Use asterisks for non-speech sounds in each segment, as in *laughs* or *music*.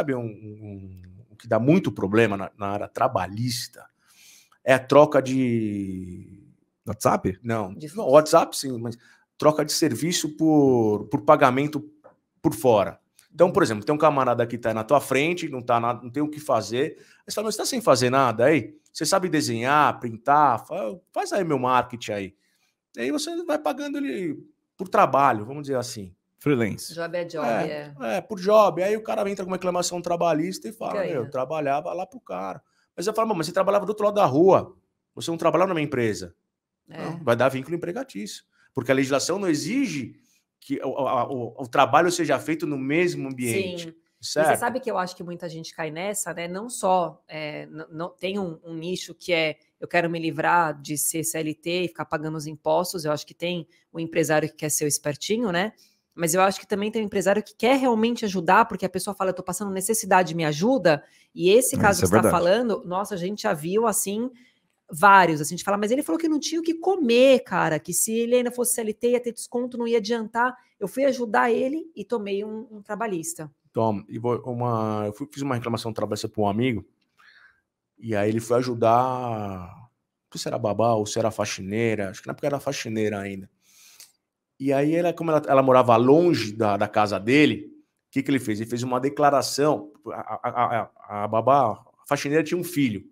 sabe, um, um, um que dá muito problema na, na, área trabalhista é a troca de. WhatsApp? Não, não, WhatsApp sim, mas troca de serviço por, por pagamento por fora. Então, por exemplo, tem um camarada que está na tua frente, não, tá na, não tem o que fazer. Aí você fala, você está sem fazer nada aí? Você sabe desenhar, printar? Faz aí meu marketing aí. E aí você vai pagando ele por trabalho, vamos dizer assim. Freelance. Job é job, é. É, é por job. Aí o cara entra com uma reclamação trabalhista e fala, eu trabalhava lá pro cara. Mas eu falo, mas você trabalhava do outro lado da rua. Você não trabalhava na minha empresa. É. Não, vai dar vínculo empregatício. Porque a legislação não exige que o, o, o, trabalho seja feito no mesmo ambiente. Sim. Certo. E você sabe que eu acho que muita gente cai nessa, né? Não só é, não, tem um, um, nicho que é eu quero me livrar de ser CLT e ficar pagando os impostos. Eu acho que tem o empresário que quer ser o espertinho, né? Mas eu acho que também tem um empresário que quer realmente ajudar, porque a pessoa fala, eu tô passando necessidade, me ajuda. E esse caso Isso que é você está falando, nossa, a gente já viu assim vários. Assim, a gente fala, mas ele falou que não tinha o que comer, cara, que se ele ainda fosse CLT ia ter desconto, não ia adiantar. Eu fui ajudar ele e tomei um, um trabalhista. Toma, e uma, eu fui, fiz uma reclamação trabalhista para um amigo, e aí ele foi ajudar. Não sei se era babá ou se era faxineira, acho que na época era faxineira ainda. E aí, ela, como ela, ela morava longe da, da casa dele, o que, que ele fez? Ele fez uma declaração. A, a, a, a babá, a faxineira tinha um filho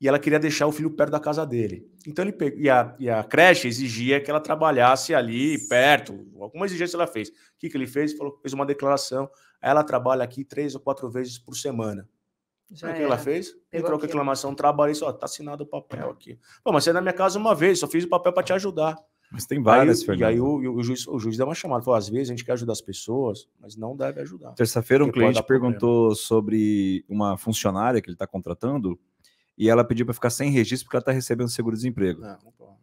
e ela queria deixar o filho perto da casa dele. Então ele pegou, e a, e a creche exigia que ela trabalhasse ali perto, alguma exigência ela fez. O que, que ele fez? Falou, fez uma declaração. Ela trabalha aqui três ou quatro vezes por semana. Já o que ela fez? Pegou Entrou com reclamação, trabalhei só, tá assinado o papel aqui. Pô, mas você é na minha casa uma vez, só fiz o papel para te ajudar. Mas tem várias, aí, Fernando. E aí o, o, juiz, o juiz deu uma chamada, falou, às vezes a gente quer ajudar as pessoas, mas não deve ajudar. Terça-feira um cliente perguntou sobre uma funcionária que ele está contratando, e ela pediu para ficar sem registro porque ela está recebendo seguro-desemprego.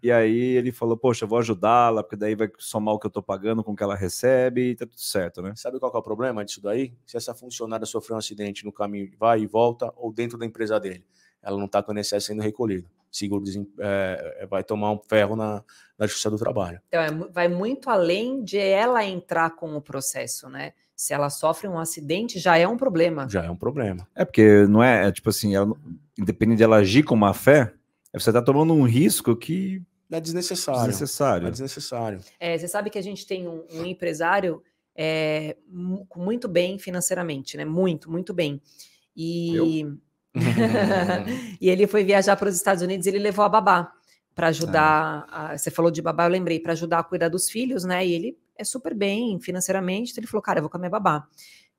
E aí ele falou, poxa, vou ajudá-la, porque daí vai somar o que eu estou pagando com o que ela recebe e tá tudo certo, né? Sabe qual é o problema disso daí? Se essa funcionária sofreu um acidente no caminho, vai e volta, ou dentro da empresa dele, ela não está com o INSS sendo recolhido. Seguro é, é, vai tomar um ferro na, na Justiça do Trabalho. Então, é, vai muito além de ela entrar com o processo, né? Se ela sofre um acidente, já é um problema. Já é um problema. É porque não é, é tipo assim, ela, independente de ela agir com má fé, você está tomando um risco que é desnecessário. Desnecessário. É desnecessário. É, você sabe que a gente tem um, um empresário é, muito bem financeiramente, né? Muito, muito bem. E, *laughs* e ele foi viajar para os Estados Unidos e ele levou a babá para ajudar. A, você falou de babá, eu lembrei, para ajudar a cuidar dos filhos, né? E ele é super bem financeiramente. Então ele falou, cara, eu vou com a minha babá.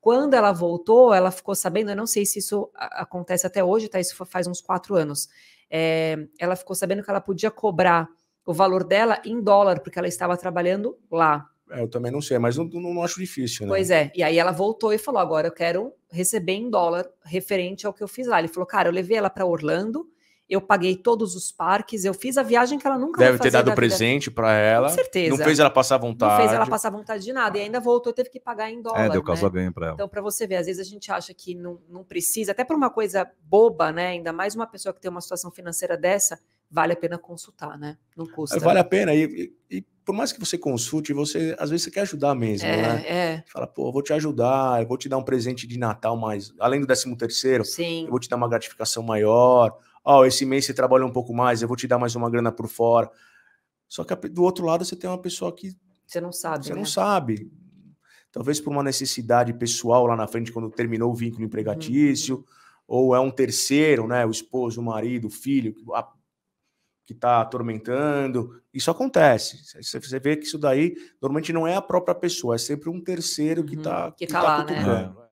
Quando ela voltou, ela ficou sabendo, eu não sei se isso acontece até hoje, tá? Isso faz uns quatro anos. É, ela ficou sabendo que ela podia cobrar o valor dela em dólar, porque ela estava trabalhando lá. É, eu também não sei, mas não, não acho difícil, né? Pois é. E aí ela voltou e falou: agora eu quero receber em dólar referente ao que eu fiz lá. Ele falou, cara, eu levei ela para Orlando eu paguei todos os parques, eu fiz a viagem que ela nunca Deve ter dado presente para ela. Com certeza. Não fez ela passar vontade. Não fez ela passar vontade de nada. E ainda voltou, teve que pagar em dólar. É, deu caso né? ganho para ela. Então, para você ver, às vezes a gente acha que não, não precisa, até por uma coisa boba, né? Ainda mais uma pessoa que tem uma situação financeira dessa, vale a pena consultar, né? Não custa. Vale né? a pena. E, e, e, por mais que você consulte, você às vezes você quer ajudar mesmo, é, né? É. Fala, pô, eu vou te ajudar, eu vou te dar um presente de Natal mais, além do 13 terceiro, Sim. eu vou te dar uma gratificação maior ó, oh, esse mês você trabalha um pouco mais, eu vou te dar mais uma grana por fora. Só que do outro lado você tem uma pessoa que você não sabe, você né? não sabe. Talvez por uma necessidade pessoal lá na frente quando terminou o vínculo empregatício, uhum. ou é um terceiro, né, o esposo, o marido, o filho que está atormentando. Isso acontece. Você vê que isso daí normalmente não é a própria pessoa, é sempre um terceiro que está uhum. que, que tá, tá lá, né? É.